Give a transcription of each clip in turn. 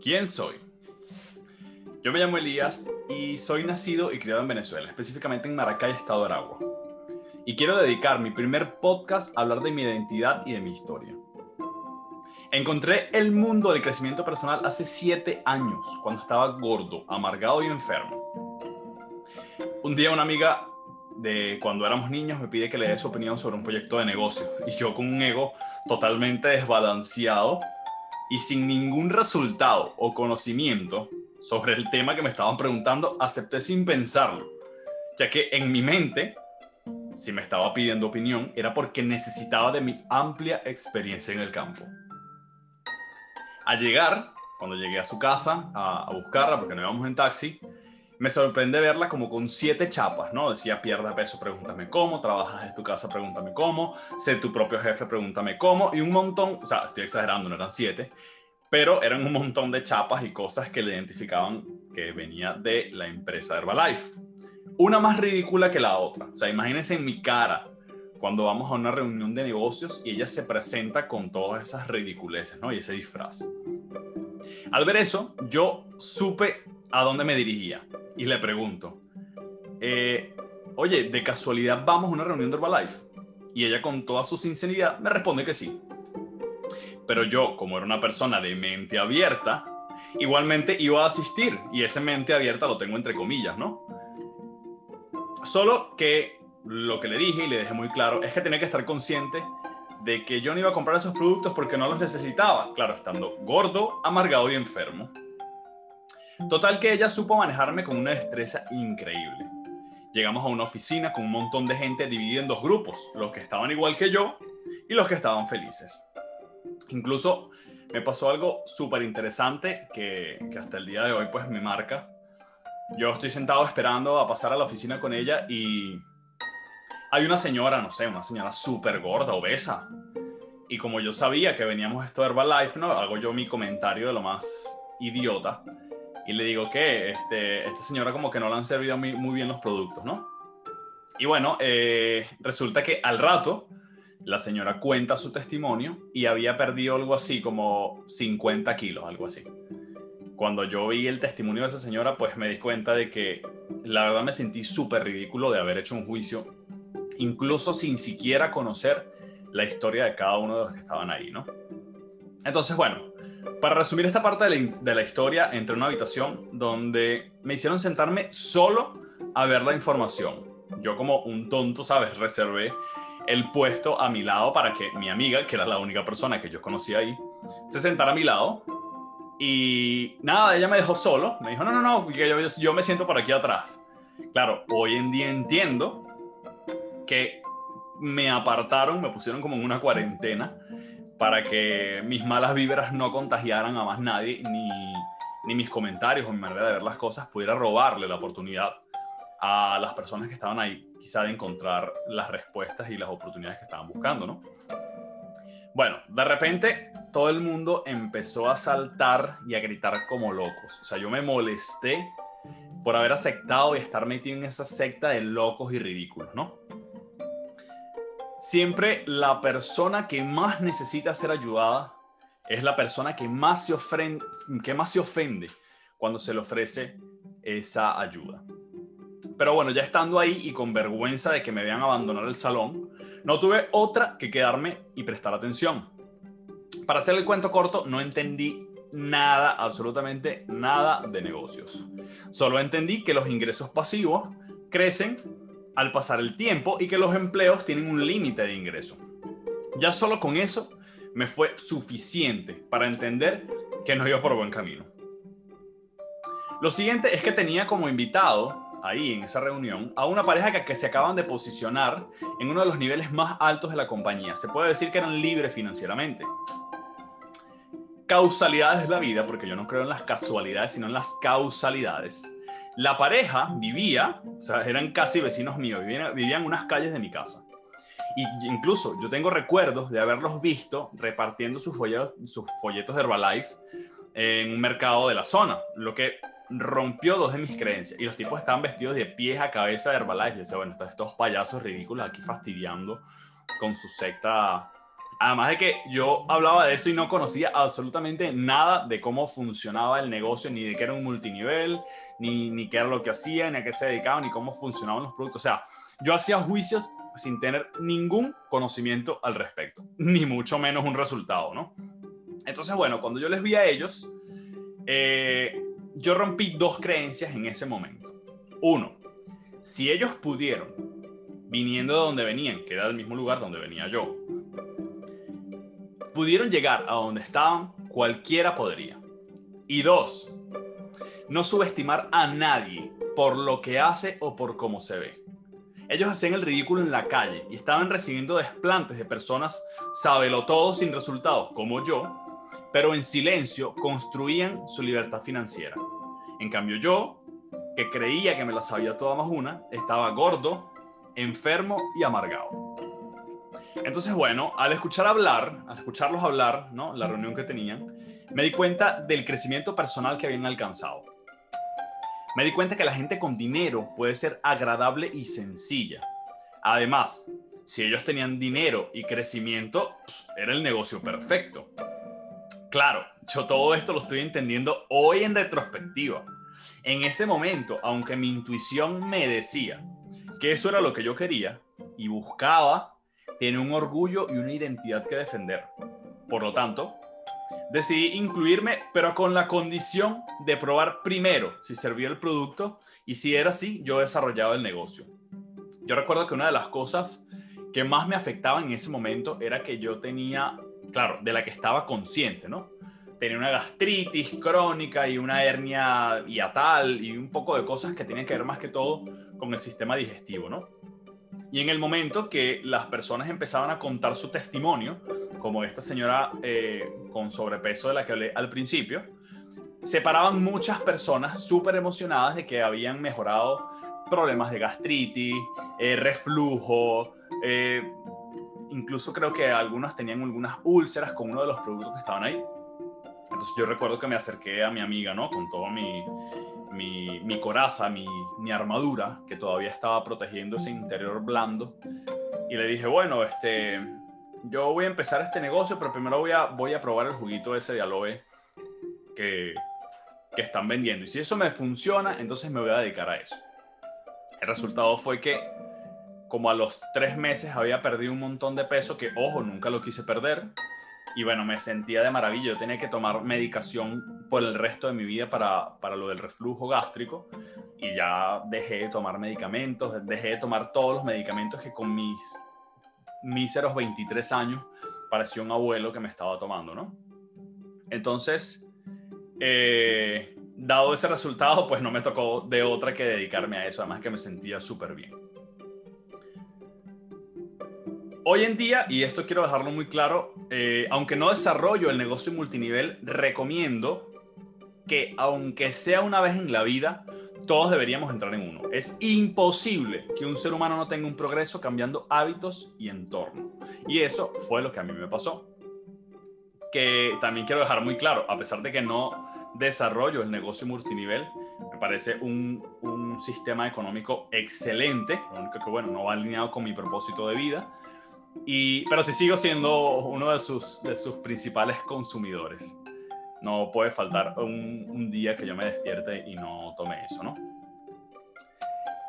¿Quién soy? Yo me llamo Elías y soy nacido y criado en Venezuela, específicamente en Maracay, Estado de Aragua. Y quiero dedicar mi primer podcast a hablar de mi identidad y de mi historia. Encontré el mundo del crecimiento personal hace siete años, cuando estaba gordo, amargado y enfermo. Un día una amiga de cuando éramos niños me pide que le dé su opinión sobre un proyecto de negocio y yo con un ego totalmente desbalanceado y sin ningún resultado o conocimiento sobre el tema que me estaban preguntando, acepté sin pensarlo, ya que en mi mente, si me estaba pidiendo opinión, era porque necesitaba de mi amplia experiencia en el campo. Al llegar, cuando llegué a su casa a, buscarla, porque no íbamos en taxi, me sorprende verla como con siete chapas, ¿no? Decía, pierda peso, pregúntame cómo, trabajas en tu casa, pregúntame cómo, sé tu propio jefe, pregúntame cómo, y un montón, o sea, estoy exagerando, no eran siete, pero eran un montón de chapas y cosas que le identificaban que venía de la empresa Herbalife. Una más ridícula que la otra. O sea, imagínense en mi cara cuando vamos a una reunión de negocios y ella se presenta con todas esas ridiculeces, ¿no? Y ese disfraz. Al ver eso, yo supe a dónde me dirigía y le pregunto, eh, oye, ¿de casualidad vamos a una reunión de Herbalife? Y ella con toda su sinceridad me responde que sí. Pero yo, como era una persona de mente abierta, igualmente iba a asistir y ese mente abierta lo tengo entre comillas, ¿no? Solo que lo que le dije y le dejé muy claro es que tenía que estar consciente de que yo no iba a comprar esos productos porque no los necesitaba, claro, estando gordo, amargado y enfermo. Total que ella supo manejarme con una destreza increíble. Llegamos a una oficina con un montón de gente dividida en dos grupos, los que estaban igual que yo y los que estaban felices. Incluso me pasó algo súper interesante que, hasta el día de hoy pues me marca. Yo estoy sentado esperando a pasar a la oficina con ella y hay una señora, no sé, una señora súper gorda, obesa. Y como yo sabía que veníamos esto de Herbalife, ¿no? Hago yo mi comentario de lo más idiota y le digo que este, esta señora como que no le han servido muy, muy bien los productos, ¿no? Y bueno, eh, resulta que al rato la señora cuenta su testimonio y había perdido algo así como 50 kilos, algo así. Cuando yo vi el testimonio de esa señora, pues me di cuenta de que la verdad me sentí súper ridículo de haber hecho un juicio, incluso sin siquiera conocer la historia de cada uno de los que estaban ahí, ¿no? Entonces, bueno, para resumir esta parte de la, historia, entré en una habitación donde me hicieron sentarme solo a ver la información. Yo como un tonto, ¿sabes? Reservé el puesto a mi lado para que mi amiga, que era la única persona que yo conocía ahí, se sentara a mi lado. Y nada, ella me dejó solo. Me dijo, no, no, no, yo, yo me siento por aquí atrás. Claro, hoy en día entiendo que me apartaron, me pusieron como en una cuarentena para que mis malas vibras no contagiaran a más nadie, ni, ni mis comentarios o mi manera de ver las cosas pudiera robarle la oportunidad a las personas que estaban ahí, quizá de encontrar las respuestas y las oportunidades que estaban buscando, ¿no? Bueno, de repente todo el mundo empezó a saltar y a gritar como locos. O sea, yo me molesté por haber aceptado y estar metido en esa secta de locos y ridículos, ¿no? Siempre la persona que más necesita ser ayudada es la persona que más se ofende, que más se ofende cuando se le ofrece esa ayuda. Pero bueno, ya estando ahí y con vergüenza de que me vean abandonar el salón, no tuve otra que quedarme y prestar atención. Para hacer el cuento corto, no entendí nada, absolutamente nada de negocios. Solo entendí que los ingresos pasivos crecen al pasar el tiempo y que los empleos tienen un límite de ingreso. Ya solo con eso me fue suficiente para entender que no iba por buen camino. Lo siguiente es que tenía como invitado ahí en esa reunión a una pareja que, que, se acaban de posicionar en uno de los niveles más altos de la compañía. Se puede decir que eran libres financieramente. Causalidades de la vida, porque yo no creo en las casualidades, sino en las causalidades. La pareja vivía, o sea, eran casi vecinos míos, vivían, unas calles de mi casa. Y incluso yo tengo recuerdos de haberlos visto repartiendo sus folletos, sus folletos de Herbalife en un mercado de la zona, lo que rompió dos de mis creencias. Y los tipos estaban vestidos de pies a cabeza de Herbalife. Y decía, bueno, estos payasos ridículos aquí fastidiando con su secta Además de que yo hablaba de eso y no conocía absolutamente nada de cómo funcionaba el negocio, ni de qué era un multinivel, ni, ni qué era lo que hacía, ni a qué se dedicaban, ni cómo funcionaban los productos. O sea, yo hacía juicios sin tener ningún conocimiento al respecto, ni mucho menos un resultado, ¿no? Entonces, bueno, cuando yo les vi a ellos, eh, yo rompí dos creencias en ese momento. Uno, si ellos pudieron, viniendo de donde venían, que era el mismo lugar donde venía yo, pudieron llegar a donde estaban, cualquiera podría. Y dos, no subestimar a nadie por lo que hace o por cómo se ve. Ellos hacían el ridículo en la calle y estaban recibiendo desplantes de personas sábelo todo sin resultados, como yo, pero en silencio construían su libertad financiera. En cambio yo, que creía que me la sabía toda más una, estaba gordo, enfermo y amargado. Entonces, bueno, al escuchar hablar, al escucharlos hablar, ¿no? La reunión que tenían, me di cuenta del crecimiento personal que habían alcanzado. Me di cuenta que la gente con dinero puede ser agradable y sencilla. Además, si ellos tenían dinero y crecimiento, pues, era el negocio perfecto. Claro, yo todo esto lo estoy entendiendo hoy en retrospectiva. En ese momento, aunque mi intuición me decía que eso era lo que yo quería y buscaba, tiene un orgullo y una identidad que defender. Por lo tanto, decidí incluirme, pero con la condición de probar primero si servía el producto y si era así, yo desarrollaba el negocio. Yo recuerdo que una de las cosas que más me afectaban en ese momento era que yo tenía, claro, de la que estaba consciente, ¿no? Tenía una gastritis crónica y una hernia hiatal y un poco de cosas que tenían que ver más que todo con el sistema digestivo, ¿no? Y en el momento que las personas empezaban a contar su testimonio, como esta señora eh, con sobrepeso de la que hablé al principio, se paraban muchas personas súper emocionadas de que habían mejorado problemas de gastritis, eh, reflujo, eh, incluso creo que algunas tenían algunas úlceras con uno de los productos que estaban ahí. Entonces yo recuerdo que me acerqué a mi amiga, ¿no? Con todo mi, mi, coraza, mi, mi, armadura, que todavía estaba protegiendo ese interior blando. Y le dije, bueno, este, yo voy a empezar este negocio, pero primero voy a, voy a probar el juguito ese de aloe que, que están vendiendo. Y si eso me funciona, entonces me voy a dedicar a eso. El resultado fue que como a los tres meses había perdido un montón de peso, que ojo, nunca lo quise perder y bueno, me sentía de maravilla. Yo tenía que tomar medicación por el resto de mi vida para, para lo del reflujo gástrico y ya dejé de tomar medicamentos, dejé de tomar todos los medicamentos que con mis míseros 23 años parecía un abuelo que me estaba tomando, ¿no? Entonces, eh, dado ese resultado, pues no me tocó de otra que dedicarme a eso, además que me sentía súper bien. Hoy en día, y esto quiero dejarlo muy claro, eh, aunque no desarrollo el negocio multinivel, recomiendo que aunque sea una vez en la vida, todos deberíamos entrar en uno. Es imposible que un ser humano no tenga un progreso cambiando hábitos y entorno. Y eso fue lo que a mí me pasó. Que también quiero dejar muy claro, a pesar de que no desarrollo el negocio multinivel, me parece un, un sistema económico excelente, lo único que bueno, no va alineado con mi propósito de vida pero sí sigo siendo uno de sus, principales consumidores. No puede faltar un, un día que yo me despierte y no tome eso, ¿no?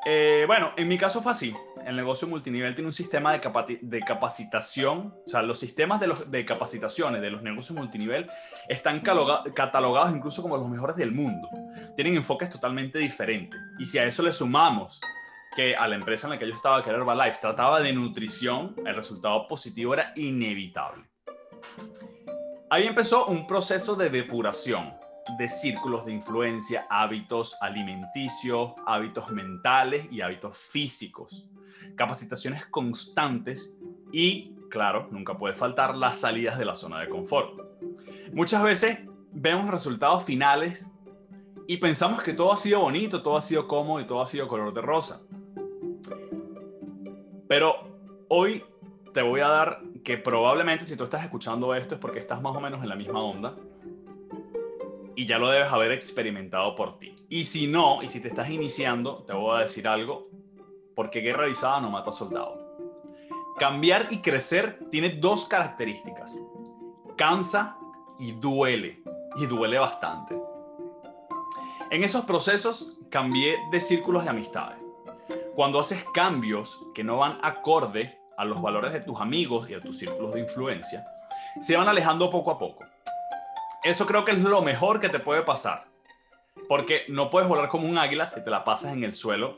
Eh, bueno, en mi caso fue así. El negocio multinivel tiene un sistema de, de capacitación. O sea, los sistemas de, los, de capacitaciones de los negocios multinivel están catalogados incluso como los mejores del mundo. Tienen enfoques totalmente diferentes. Y si a eso le sumamos que a la empresa en la que yo estaba, que era Herbalife, trataba de nutrición, el resultado positivo era inevitable. Ahí empezó un proceso de depuración de círculos de influencia, hábitos alimenticios, hábitos mentales y hábitos físicos, capacitaciones constantes y, claro, nunca puede faltar las salidas de la zona de confort. Muchas veces vemos resultados finales y pensamos que todo ha sido bonito, todo ha sido cómodo y todo ha sido color de rosa. Pero hoy te voy a dar que probablemente si tú estás escuchando esto es porque estás más o menos en la misma onda y ya lo debes haber experimentado por ti. Y si no, y si te estás iniciando, te voy a decir algo, porque guerra avisada no mata soldado. Cambiar y crecer tiene dos características. Cansa y duele. Y duele bastante. En esos procesos cambié de círculos de amistades. Cuando haces cambios que no van acorde a los valores de tus amigos y a tus círculos de influencia, se van alejando poco a poco. Eso creo que es lo mejor que te puede pasar. Porque no puedes volar como un águila si te la pasas en el suelo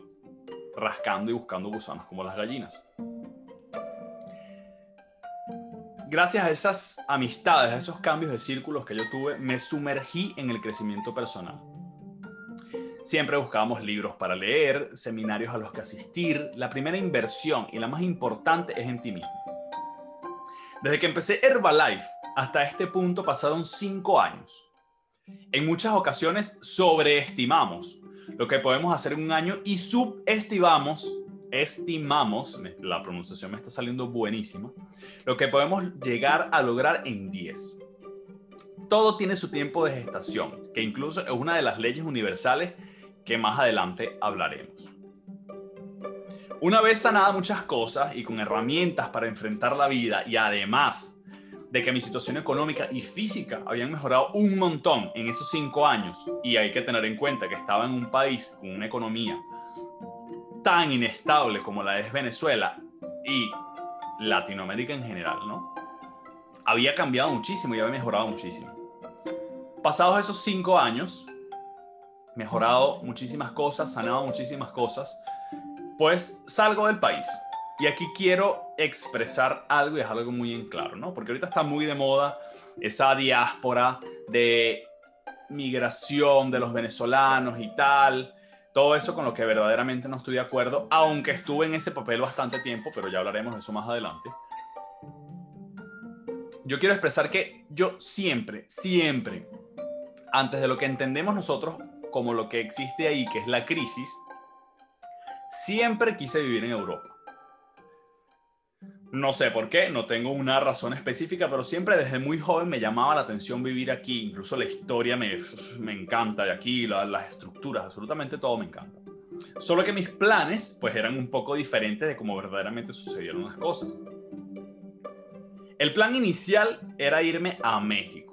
rascando y buscando gusanos como las gallinas. Gracias a esas amistades, a esos cambios de círculos que yo tuve, me sumergí en el crecimiento personal. Siempre buscábamos libros para leer, seminarios a los que asistir. La primera inversión y la más importante es en ti mismo. Desde que empecé Herbalife hasta este punto pasaron cinco años. En muchas ocasiones sobreestimamos lo que podemos hacer en un año y subestimamos, estimamos, la pronunciación me está saliendo buenísima, lo que podemos llegar a lograr en 10. Todo tiene su tiempo de gestación, que incluso es una de las leyes universales que más adelante hablaremos. Una vez sanada muchas cosas y con herramientas para enfrentar la vida y además de que mi situación económica y física habían mejorado un montón en esos cinco años y hay que tener en cuenta que estaba en un país con una economía tan inestable como la es Venezuela y Latinoamérica en general, ¿no? Había cambiado muchísimo y había mejorado muchísimo. Pasados esos cinco años, mejorado muchísimas cosas, sanado muchísimas cosas, pues salgo del país. Y aquí quiero expresar algo y es algo muy en claro, ¿no? Porque ahorita está muy de moda esa diáspora de migración de los venezolanos y tal. Todo eso con lo que verdaderamente no estoy de acuerdo, aunque estuve en ese papel bastante tiempo, pero ya hablaremos de eso más adelante. Yo quiero expresar que yo siempre, siempre, antes de lo que entendemos nosotros como lo que existe ahí, que es la crisis, siempre quise vivir en Europa. No sé por qué, no tengo una razón específica, pero siempre desde muy joven me llamaba la atención vivir aquí. Incluso la historia me, me encanta de aquí, las estructuras, absolutamente todo me encanta. Solo que mis planes pues eran un poco diferentes de cómo verdaderamente sucedieron las cosas. El plan inicial era irme a México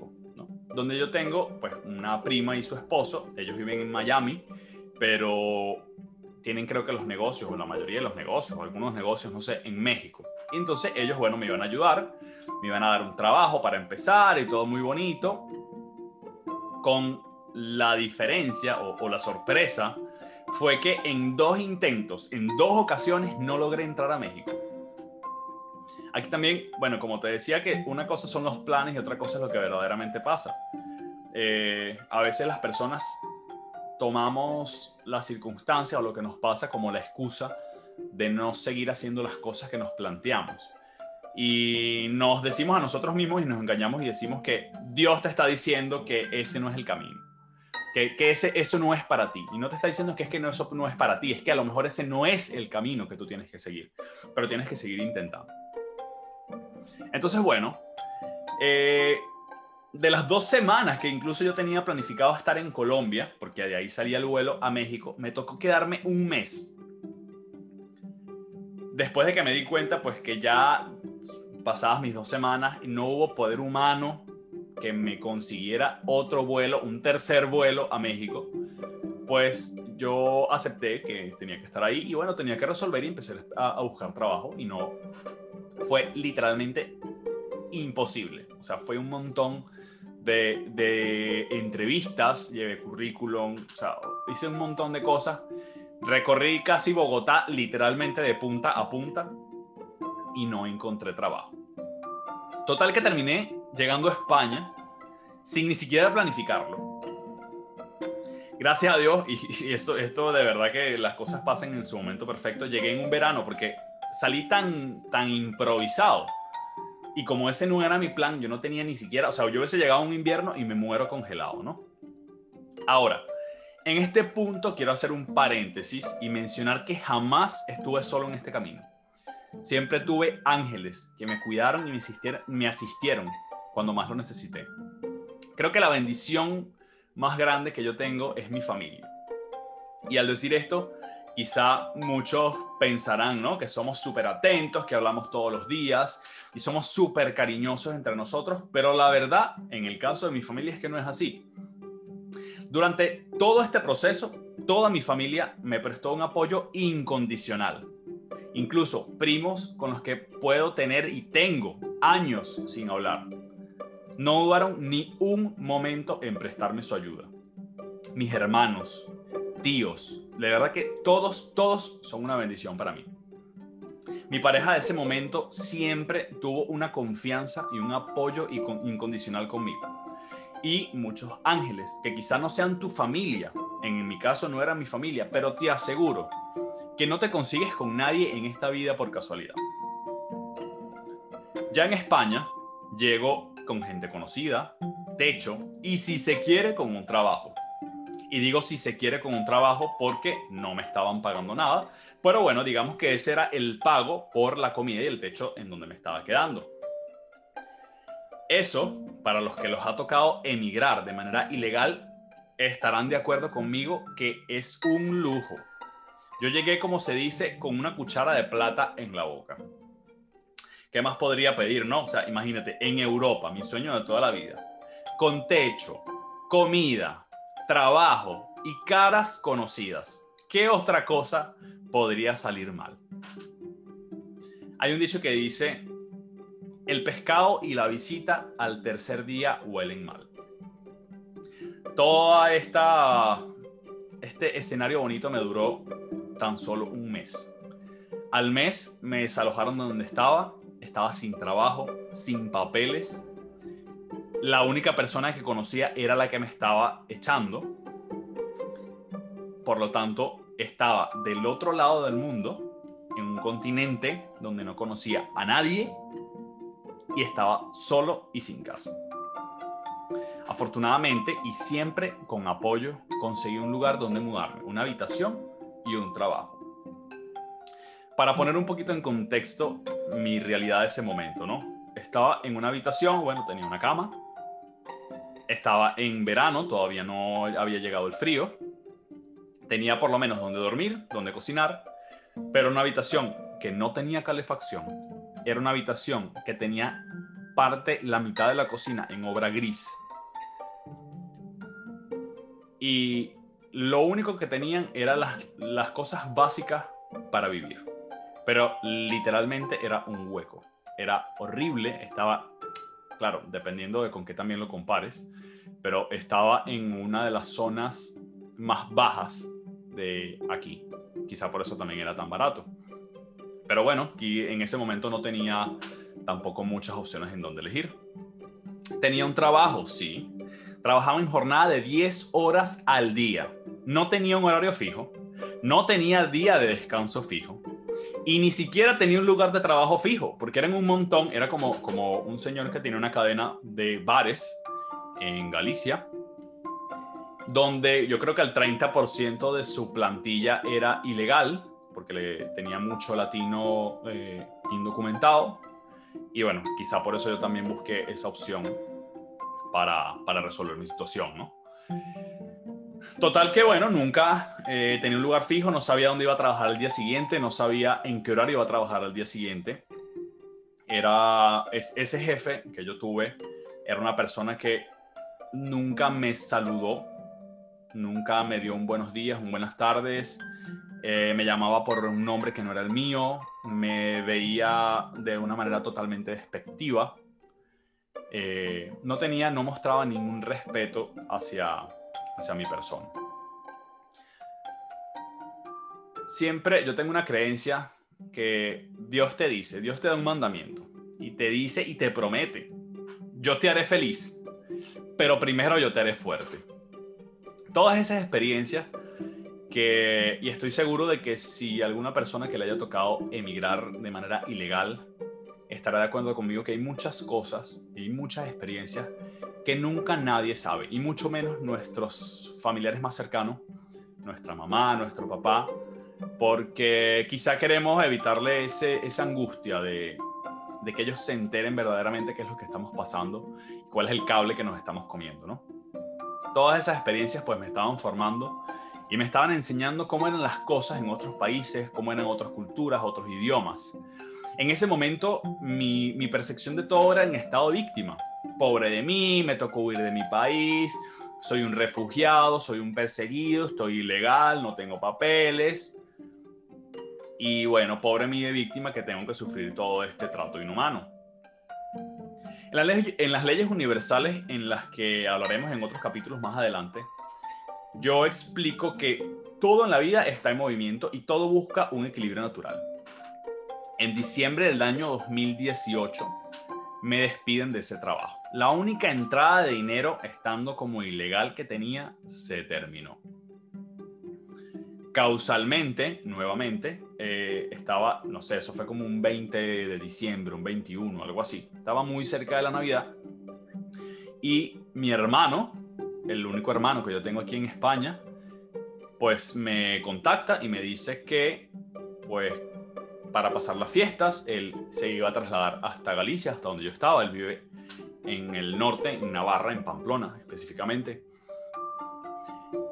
donde yo tengo pues una prima y su esposo, ellos viven en Miami, pero tienen creo que los negocios, o la mayoría de los negocios, o algunos negocios, no sé, en México. Entonces ellos, bueno, me iban a ayudar, me iban a dar un trabajo para empezar y todo muy bonito, con la diferencia o la sorpresa fue que en dos intentos, en dos ocasiones, no logré entrar a México. Aquí también, bueno, como te decía, que una cosa son los planes y otra cosa es lo que verdaderamente pasa. Eh, a veces las personas tomamos la circunstancia o lo que nos pasa como la excusa de no seguir haciendo las cosas que nos planteamos. Y nos decimos a nosotros mismos y nos engañamos y decimos que Dios te está diciendo que ese no es el camino. Que, que ese, eso no es para ti. Y no te está diciendo que es que no, eso no es para ti. Es que a lo mejor ese no es el camino que tú tienes que seguir. Pero tienes que seguir intentando. Entonces, bueno, eh, de las dos semanas que incluso yo tenía planificado estar en Colombia, porque de ahí salía el vuelo a México, me tocó quedarme un mes. Después de que me di cuenta, pues que ya pasadas mis dos semanas, no hubo poder humano que me consiguiera otro vuelo, un tercer vuelo a México, pues yo acepté que tenía que estar ahí y bueno, tenía que resolver y empecé a, a buscar trabajo y no, fue literalmente imposible. O sea, fue un montón de, entrevistas, llevé currículum, o sea, hice un montón de cosas. Recorrí casi Bogotá literalmente de punta a punta y no encontré trabajo. Total que terminé llegando a España sin ni siquiera planificarlo. Gracias a Dios, y, esto, esto de verdad que las cosas pasan en su momento perfecto, llegué en un verano porque salí tan, tan improvisado. Y como ese no era mi plan, yo no tenía ni siquiera, o sea, yo hubiese llegado a un invierno y me muero congelado, ¿no? Ahora, en este punto quiero hacer un paréntesis y mencionar que jamás estuve solo en este camino. Siempre tuve ángeles que me cuidaron y me asistieron, me asistieron cuando más lo necesité. Creo que la bendición más grande que yo tengo es mi familia. Y al decir esto, quizá muchos pensarán, ¿no? Que somos súper atentos, que hablamos todos los días y somos súper cariñosos entre nosotros, pero la verdad, en el caso de mi familia, es que no es así. Durante todo este proceso, toda mi familia me prestó un apoyo incondicional. Incluso primos con los que puedo tener y tengo años sin hablar. No dudaron ni un momento en prestarme su ayuda. Mis hermanos, tíos, de verdad que todos, todos son una bendición para mí. Mi pareja de ese momento siempre tuvo una confianza y un apoyo incondicional conmigo. Y muchos ángeles, que quizá no sean tu familia, en mi caso no era mi familia, pero te aseguro que no te consigues con nadie en esta vida por casualidad. Ya en España llego con gente conocida, techo y si se quiere con un trabajo. Y digo si se quiere con un trabajo porque no me estaban pagando nada. Pero bueno, digamos que ese era el pago por la comida y el techo en donde me estaba quedando. Eso, para los que los ha tocado emigrar de manera ilegal, estarán de acuerdo conmigo que es un lujo. Yo llegué, como se dice, con una cuchara de plata en la boca. ¿Qué más podría pedir, no? O sea, imagínate, en Europa, mi sueño de toda la vida, con techo, comida, trabajo y caras conocidas. ¿Qué otra cosa podría salir mal? Hay un dicho que dice, el pescado y la visita al tercer día huelen mal. Toda esta este escenario bonito me duró tan solo un mes. Al mes me desalojaron de donde estaba, estaba sin trabajo, sin papeles la única persona que conocía era la que me estaba echando. Por lo tanto, estaba del otro lado del mundo, en un continente donde no conocía a nadie y estaba solo y sin casa. Afortunadamente y siempre con apoyo conseguí un lugar donde mudarme, una habitación y un trabajo. Para poner un poquito en contexto mi realidad de ese momento, ¿no? Estaba en una habitación, bueno, tenía una cama, estaba en verano, todavía no había llegado el frío. Tenía por lo menos donde dormir, donde cocinar, pero una habitación que no tenía calefacción. Era una habitación que tenía parte, la mitad de la cocina en obra gris. Y lo único que tenían eran las, las cosas básicas para vivir. Pero literalmente era un hueco. Era horrible, estaba claro, dependiendo de con qué también lo compares, pero estaba en una de las zonas más bajas de aquí. Quizá por eso también era tan barato. Pero bueno, aquí en ese momento no tenía tampoco muchas opciones en donde elegir. Tenía un trabajo, sí. Trabajaba en jornada de 10 horas al día. No tenía un horario fijo. No tenía día de descanso fijo y ni siquiera tenía un lugar de trabajo fijo, porque eran un montón, era como, como un señor que tiene una cadena de bares en Galicia, donde yo creo que el 30% de su plantilla era ilegal, porque le tenía mucho latino eh, indocumentado, y bueno, quizá por eso yo también busqué esa opción para, para resolver mi situación, ¿no? Total que bueno, nunca eh, tenía un lugar fijo, no sabía dónde iba a trabajar el día siguiente, no sabía en qué horario iba a trabajar el día siguiente. Era ese jefe que yo tuve, era una persona que nunca me saludó, nunca me dio un buenos días, un buenas tardes, eh, me llamaba por un nombre que no era el mío, me veía de una manera totalmente despectiva. Eh, no tenía, no mostraba ningún respeto hacia, hacia mi persona. Siempre yo tengo una creencia que Dios te dice, Dios te da un mandamiento y te dice y te promete, yo te haré feliz, pero primero yo te haré fuerte. Todas esas experiencias que, y estoy seguro de que si alguna persona que le haya tocado emigrar de manera ilegal, estará de acuerdo conmigo que hay muchas cosas y muchas experiencias que nunca nadie sabe, y mucho menos nuestros familiares más cercanos, nuestra mamá, nuestro papá, porque quizá queremos evitarle ese, esa angustia de, de que ellos se enteren verdaderamente qué es lo que estamos pasando cuál es el cable que nos estamos comiendo, ¿no? Todas esas experiencias pues me estaban formando y me estaban enseñando cómo eran las cosas en otros países, cómo eran otras culturas, otros idiomas. En ese momento mi, percepción de todo era en estado víctima. Pobre de mí, me tocó huir de mi país, soy un refugiado, soy un perseguido, estoy ilegal, no tengo papeles. Y bueno, pobre mí de víctima que tengo que sufrir todo este trato inhumano. En, las leyes universales en las que hablaremos en otros capítulos más adelante, yo explico que todo en la vida está en movimiento y todo busca un equilibrio natural. En diciembre del año 2018 me despiden de ese trabajo. La única entrada de dinero estando como ilegal que tenía se terminó causalmente, nuevamente, eh, estaba, no sé, eso fue como un 20 de diciembre, un 21, algo así. Estaba muy cerca de la Navidad. Y mi hermano, el único hermano que yo tengo aquí en España, pues me contacta y me dice que, pues, para pasar las fiestas, él se iba a trasladar hasta Galicia, hasta donde yo estaba. Él vive en el norte, en Navarra, en Pamplona específicamente.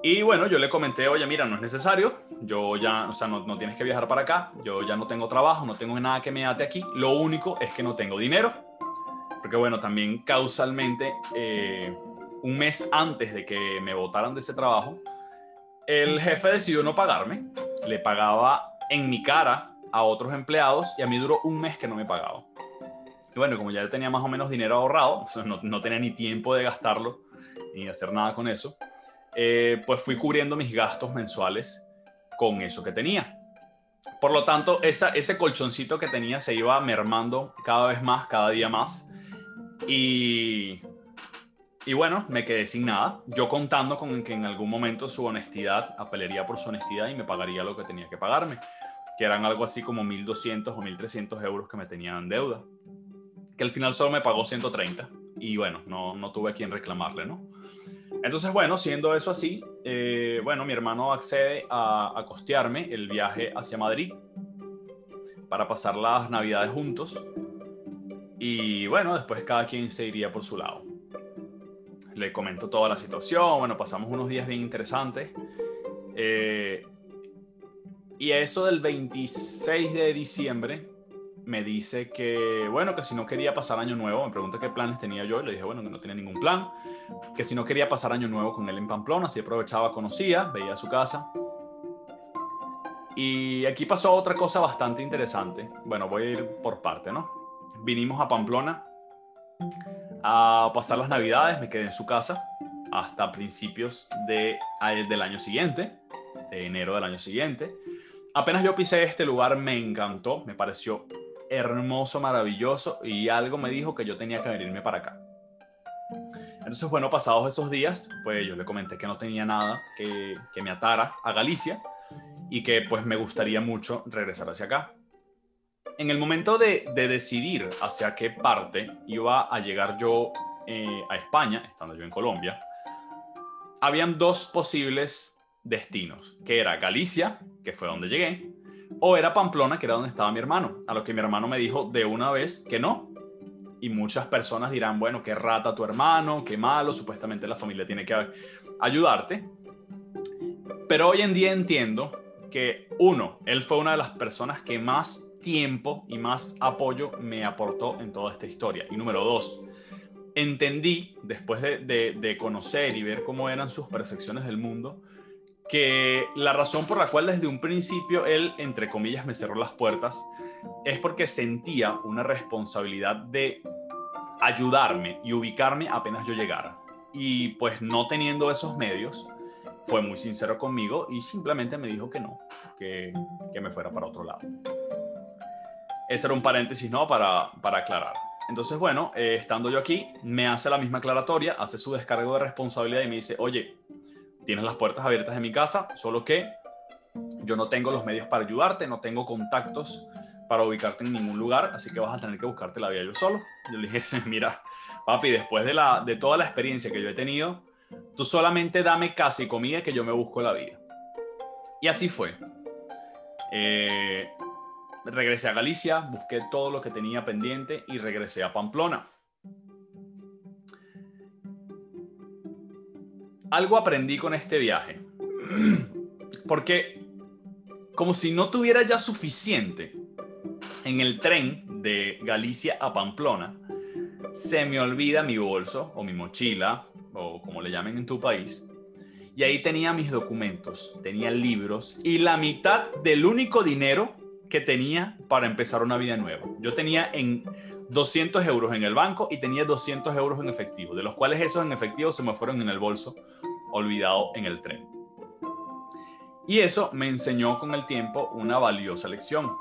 Y bueno, yo le comenté, oye, mira, no es necesario, yo ya, o sea, no, no, tienes que viajar para acá, yo ya no tengo trabajo, no tengo nada que me ate aquí, lo único es que no tengo dinero, porque bueno, también causalmente, eh, un mes antes de que me votaran de ese trabajo, el jefe decidió no pagarme, le pagaba en mi cara a otros empleados y a mí duró un mes que no me pagaba. Y bueno, como ya yo tenía más o menos dinero ahorrado, no, no tenía ni tiempo de gastarlo ni hacer nada con eso, eh, pues fui cubriendo mis gastos mensuales con eso que tenía. Por lo tanto, esa, ese colchoncito que tenía se iba mermando cada vez más, cada día más. Y, y bueno, me quedé sin nada. Yo contando con que en algún momento su honestidad, apelaría por su honestidad y me pagaría lo que tenía que pagarme, que eran algo así como 1.200 o 1.300 euros que me tenían en deuda. Que al final solo me pagó 130. Y bueno, no, no tuve a quien reclamarle, ¿no? Entonces, bueno, siendo eso así, eh, bueno, mi hermano accede a, costearme el viaje hacia Madrid para pasar las navidades juntos. Y bueno, después cada quien se iría por su lado. Le comento toda la situación, bueno, pasamos unos días bien interesantes. Eh, y eso del 26 de diciembre me dice que, bueno, que si no quería pasar año nuevo, me pregunta qué planes tenía yo y le dije, bueno, que no tenía ningún plan, que si no quería pasar año nuevo con él en Pamplona, si aprovechaba, conocía, veía su casa. Y aquí pasó otra cosa bastante interesante. Bueno, voy a ir por parte, ¿no? Vinimos a Pamplona a pasar las navidades, me quedé en su casa hasta principios de, del año siguiente, de enero del año siguiente. Apenas yo pisé este lugar me encantó, me pareció hermoso, maravilloso y algo me dijo que yo tenía que venirme para acá. Entonces, bueno, pasados esos días, pues yo le comenté que no tenía nada que, que me atara a Galicia y que pues me gustaría mucho regresar hacia acá. En el momento de, de decidir hacia qué parte iba a llegar yo eh, a España, estando yo en Colombia, habían dos posibles destinos, que era Galicia, que fue donde llegué, o era Pamplona, que era donde estaba mi hermano. A lo que mi hermano me dijo de una vez que no. Y muchas personas dirán, bueno, qué rata tu hermano, qué malo, supuestamente la familia tiene que ayudarte. Pero hoy en día entiendo que, uno, él fue una de las personas que más tiempo y más apoyo me aportó en toda esta historia. Y número dos, entendí, después de, de conocer y ver cómo eran sus percepciones del mundo, que la razón por la cual desde un principio él, entre comillas, me cerró las puertas es porque sentía una responsabilidad de ayudarme y ubicarme apenas yo llegara. Y pues no teniendo esos medios, fue muy sincero conmigo y simplemente me dijo que no, que, que me fuera para otro lado. Ese era un paréntesis, ¿no? Para, para aclarar. Entonces, bueno, eh, estando yo aquí, me hace la misma aclaratoria, hace su descargo de responsabilidad y me dice, oye, tienes las puertas abiertas de mi casa, solo que yo no tengo los medios para ayudarte, no tengo contactos para ubicarte en ningún lugar, así que vas a tener que buscarte la vida yo solo. Yo le dije, mira, papi, después de, la, de toda la experiencia que yo he tenido, tú solamente dame casi comida que yo me busco la vida. Y así fue. Eh, regresé a Galicia, busqué todo lo que tenía pendiente y regresé a Pamplona. Algo aprendí con este viaje. Porque como si no tuviera ya suficiente en el tren de Galicia a Pamplona, se me olvida mi bolso o mi mochila o como le llamen en tu país. Y ahí tenía mis documentos, tenía libros y la mitad del único dinero que tenía para empezar una vida nueva. Yo tenía en 200 euros en el banco y tenía 200 euros en efectivo, de los cuales esos en efectivo se me fueron en el bolso, olvidado en el tren. Y eso me enseñó con el tiempo una valiosa lección.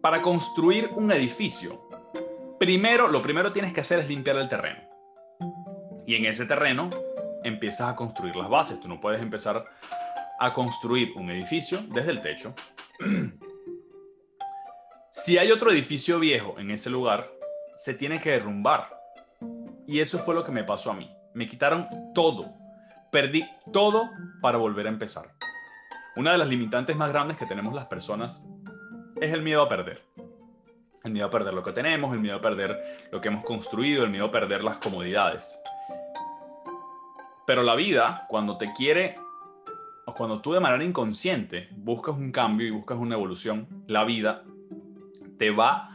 Para construir un edificio, primero, lo primero tienes que hacer es limpiar el terreno. Y en ese terreno empiezas a construir las bases. Tú no puedes empezar a construir un edificio desde el techo. si hay otro edificio viejo en ese lugar, se tiene que derrumbar. Y eso fue lo que me pasó a mí. Me quitaron todo. Perdí todo para volver a empezar. Una de las limitantes más grandes que tenemos las personas es el miedo a perder. El miedo a perder lo que tenemos, el miedo a perder lo que hemos construido, el miedo a perder las comodidades. Pero la vida, cuando te quiere, o cuando tú de manera inconsciente buscas un cambio y buscas una evolución, la vida te va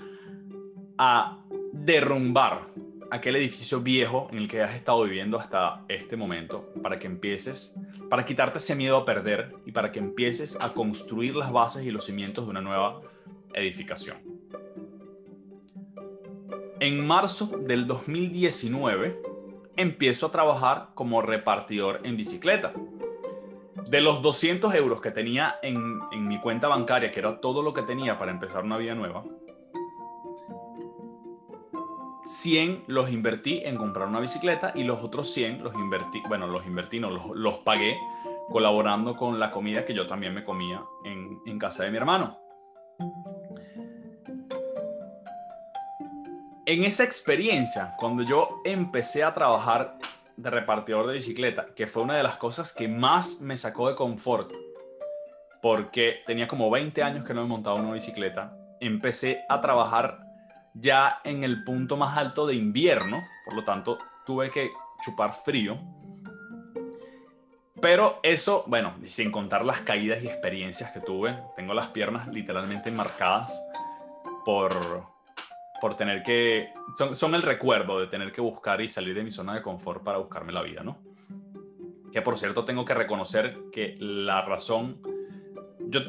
a derrumbar aquel edificio viejo en el que has estado viviendo hasta este momento para que empieces, para quitarte ese miedo a perder y para que empieces a construir las bases y los cimientos de una nueva edificación. En marzo del 2019 empiezo a trabajar como repartidor en bicicleta. De los 200 euros que tenía en, en mi cuenta bancaria, que era todo lo que tenía para empezar una vida nueva, 100 los invertí en comprar una bicicleta y los otros 100 los invertí, bueno, los invertí, no, los, pagué colaborando con la comida que yo también me comía en, en casa de mi hermano. En esa experiencia, cuando yo empecé a trabajar de repartidor de bicicleta, que fue una de las cosas que más me sacó de confort, porque tenía como 20 años que no me montaba una bicicleta, empecé a trabajar ya en el punto más alto de invierno, por lo tanto tuve que chupar frío. Pero eso, bueno, sin contar las caídas y experiencias que tuve, tengo las piernas literalmente marcadas por, por tener que... Son, son el recuerdo de tener que buscar y salir de mi zona de confort para buscarme la vida, ¿no? Que por cierto tengo que reconocer que la razón...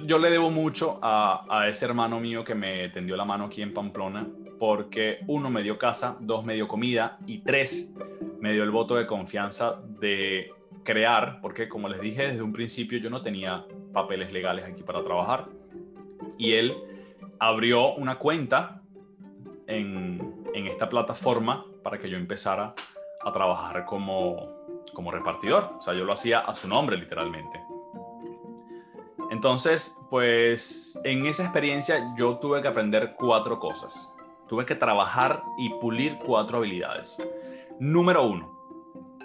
Yo, le debo mucho a, a ese hermano mío que me tendió la mano aquí en Pamplona porque uno me dio casa, dos me dio comida y tres me dio el voto de confianza de crear, porque como les dije desde un principio yo no tenía papeles legales aquí para trabajar y él abrió una cuenta en, en esta plataforma para que yo empezara a trabajar como, como repartidor. O sea, yo lo hacía a su nombre literalmente. Entonces, pues en esa experiencia yo tuve que aprender cuatro cosas tuve que trabajar y pulir cuatro habilidades. Número uno,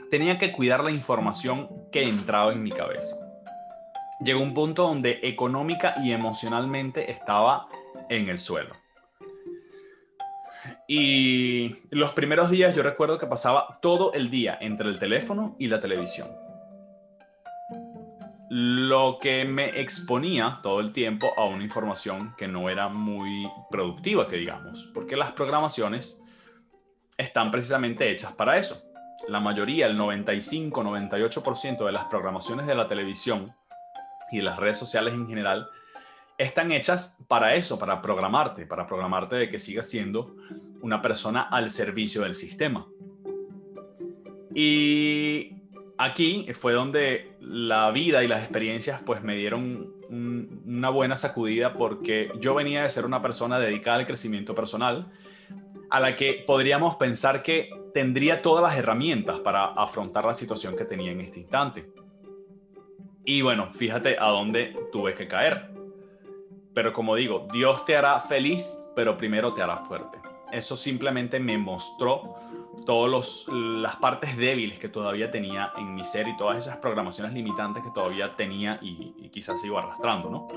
tenía que cuidar la información que entraba en mi cabeza. Llegó un punto donde económica y emocionalmente estaba en el suelo. Y los primeros días yo recuerdo que pasaba todo el día entre el teléfono y la televisión lo que me exponía todo el tiempo a una información que no era muy productiva, que digamos, porque las programaciones están precisamente hechas para eso. La mayoría, el 95-98% de las programaciones de la televisión y de las redes sociales en general, están hechas para eso, para programarte, para programarte de que sigas siendo una persona al servicio del sistema. Y aquí fue donde la vida y las experiencias pues me dieron una buena sacudida porque yo venía de ser una persona dedicada al crecimiento personal a la que podríamos pensar que tendría todas las herramientas para afrontar la situación que tenía en este instante. Y bueno, fíjate a dónde tuve que caer. Pero como digo, Dios te hará feliz, pero primero te hará fuerte. Eso simplemente me mostró todas las partes débiles que todavía tenía en mi ser y todas esas programaciones limitantes que todavía tenía y, quizás sigo arrastrando, ¿no?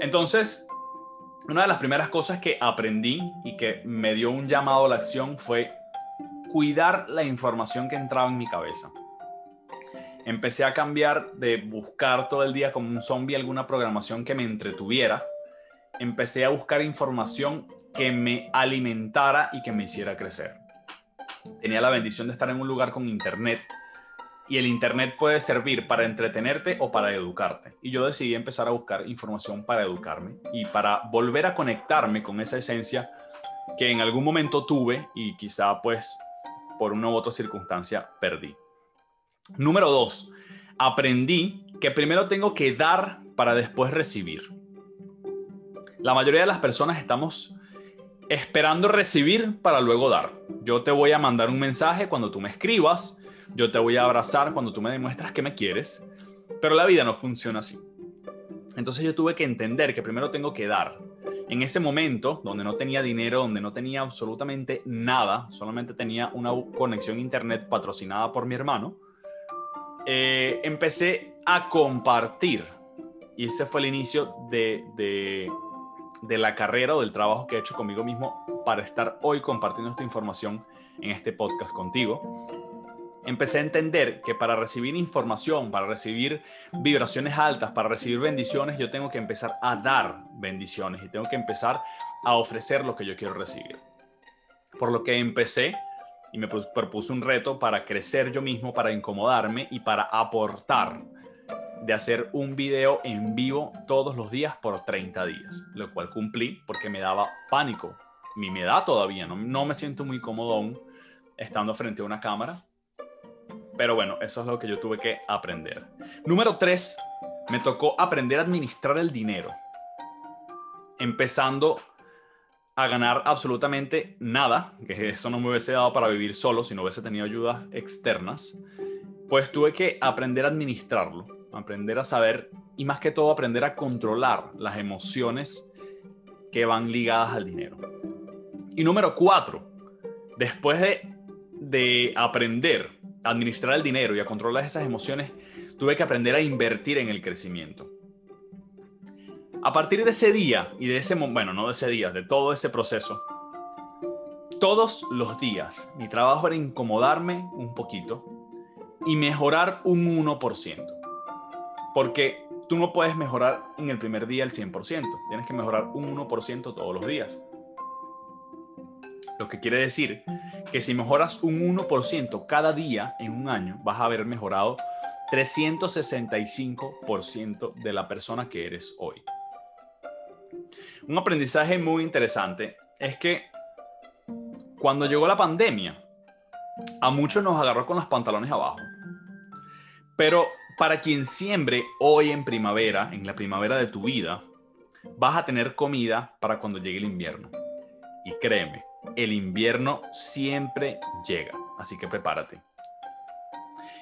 Entonces, una de las primeras cosas que aprendí y que me dio un llamado a la acción fue cuidar la información que entraba en mi cabeza. empecé a cambiar de buscar todo el día como un zombie alguna programación que me entretuviera. Empecé a buscar información que me alimentara y que me hiciera crecer. Tenía la bendición de estar en un lugar con internet y el internet puede servir para entretenerte o para educarte. Y yo decidí empezar a buscar información para educarme y para volver a conectarme con esa esencia que en algún momento tuve y quizá pues por una u otra circunstancia perdí. Número dos, aprendí que primero tengo que dar para después recibir. La mayoría de las personas estamos esperando recibir para luego dar. Yo te voy a mandar un mensaje cuando tú me escribas, yo te voy a abrazar cuando tú me demuestras que me quieres, pero la vida no funciona así. Entonces yo tuve que entender que primero tengo que dar en ese momento, donde no tenía dinero, donde no tenía absolutamente nada, solamente tenía una conexión internet patrocinada por mi hermano, eh, empecé a compartir. Y ese fue el inicio de, de, de la carrera o del trabajo que he hecho conmigo mismo para estar hoy compartiendo esta información en este podcast contigo empecé a entender que para recibir información, para recibir vibraciones altas, para recibir bendiciones, yo tengo que empezar a dar bendiciones y tengo que empezar a ofrecer lo que yo quiero recibir. Por lo que empecé y me propuse un reto para crecer yo mismo, para incomodarme y para aportar de hacer un video en vivo todos los días por 30 días, lo cual cumplí porque me daba pánico. Mi me da todavía, no, me siento muy cómodo aún estando frente a una cámara, pero bueno, eso es lo que yo tuve que aprender. Número tres, me tocó aprender a administrar el dinero. Empezando a ganar absolutamente nada, que eso no me hubiese dado para vivir solo si no hubiese tenido ayudas externas, pues tuve que aprender a administrarlo, aprender a saber y más que todo aprender a controlar las emociones que van ligadas al dinero. Y número cuatro, después de, de aprender administrar el dinero y a controlar esas emociones, tuve que aprender a invertir en el crecimiento. A partir de ese día y de ese, bueno, no de ese día, de todo ese proceso, todos los días mi trabajo era incomodarme un poquito y mejorar un 1%. Porque tú no puedes mejorar en el primer día el 100%, tienes que mejorar un 1% todos los días. Lo que quiere decir que si mejoras un 1% cada día en un año, vas a haber mejorado 365% de la persona que eres hoy. Un aprendizaje muy interesante es que cuando llegó la pandemia, a muchos nos agarró con los pantalones abajo. Pero para quien siembre hoy en primavera, en la primavera de tu vida, vas a tener comida para cuando llegue el invierno. Y créeme, el invierno siempre llega, así que prepárate.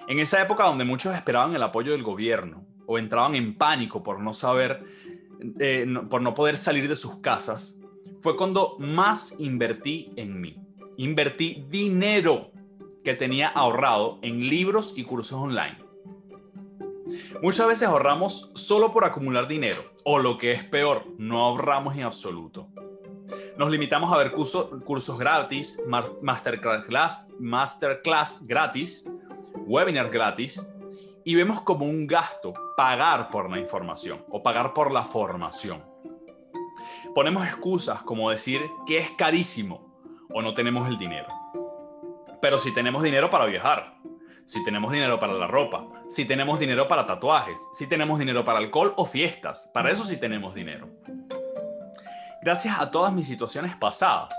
En esa época donde muchos esperaban el apoyo del gobierno o entraban en pánico por no saber, eh, por no poder salir de sus casas, fue cuando más invertí en mí. Invertí dinero que tenía ahorrado en libros y cursos online. Muchas veces ahorramos solo por acumular dinero, o lo que es peor, no ahorramos en absoluto. Nos limitamos a ver cursos gratis, masterclass, masterclass gratis, webinar gratis, y vemos como un gasto pagar por la información o pagar por la formación. Ponemos excusas como decir que es carísimo o no tenemos el dinero. Pero si tenemos dinero para viajar, si tenemos dinero para la ropa, si tenemos dinero para tatuajes, si tenemos dinero para alcohol o fiestas, para eso sí tenemos dinero gracias a todas mis situaciones pasadas.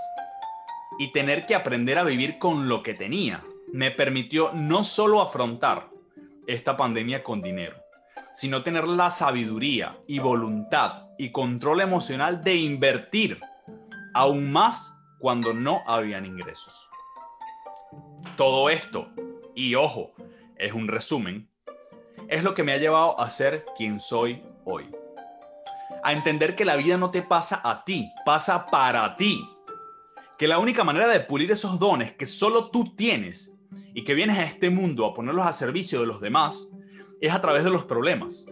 Y tener que aprender a vivir con lo que tenía me permitió no solo afrontar esta pandemia con dinero, sino tener la sabiduría y voluntad y control emocional de invertir aún más cuando no habían ingresos. Todo esto, y ojo, es un resumen, es lo que me ha llevado a ser quien soy hoy a entender que la vida no te pasa a ti, pasa para ti. Que la única manera de pulir esos dones que solo tú tienes y que vienes a este mundo a ponerlos a servicio de los demás es a través de los problemas.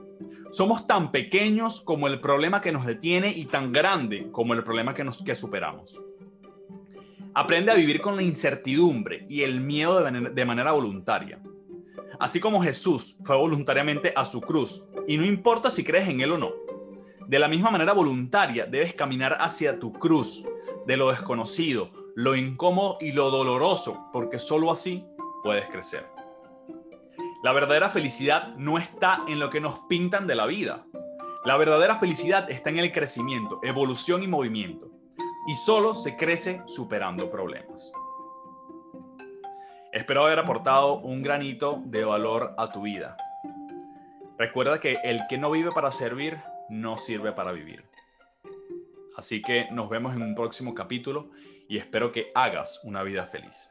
Somos tan pequeños como el problema que nos detiene y tan grande como el problema que, nos, que superamos. Aprende a vivir con la incertidumbre y el miedo de manera voluntaria. Así como Jesús fue voluntariamente a su cruz, y no importa si crees en Él o no, de la misma manera voluntaria debes caminar hacia tu cruz, de lo desconocido, lo incómodo y lo doloroso, porque sólo así puedes crecer. La verdadera felicidad no está en lo que nos pintan de la vida. La verdadera felicidad está en el crecimiento, evolución y movimiento. Y solo se crece superando problemas. Espero haber aportado un granito de valor a tu vida. Recuerda que el que no vive para servir, no sirve para vivir. Así que nos vemos en un próximo capítulo y espero que hagas una vida feliz.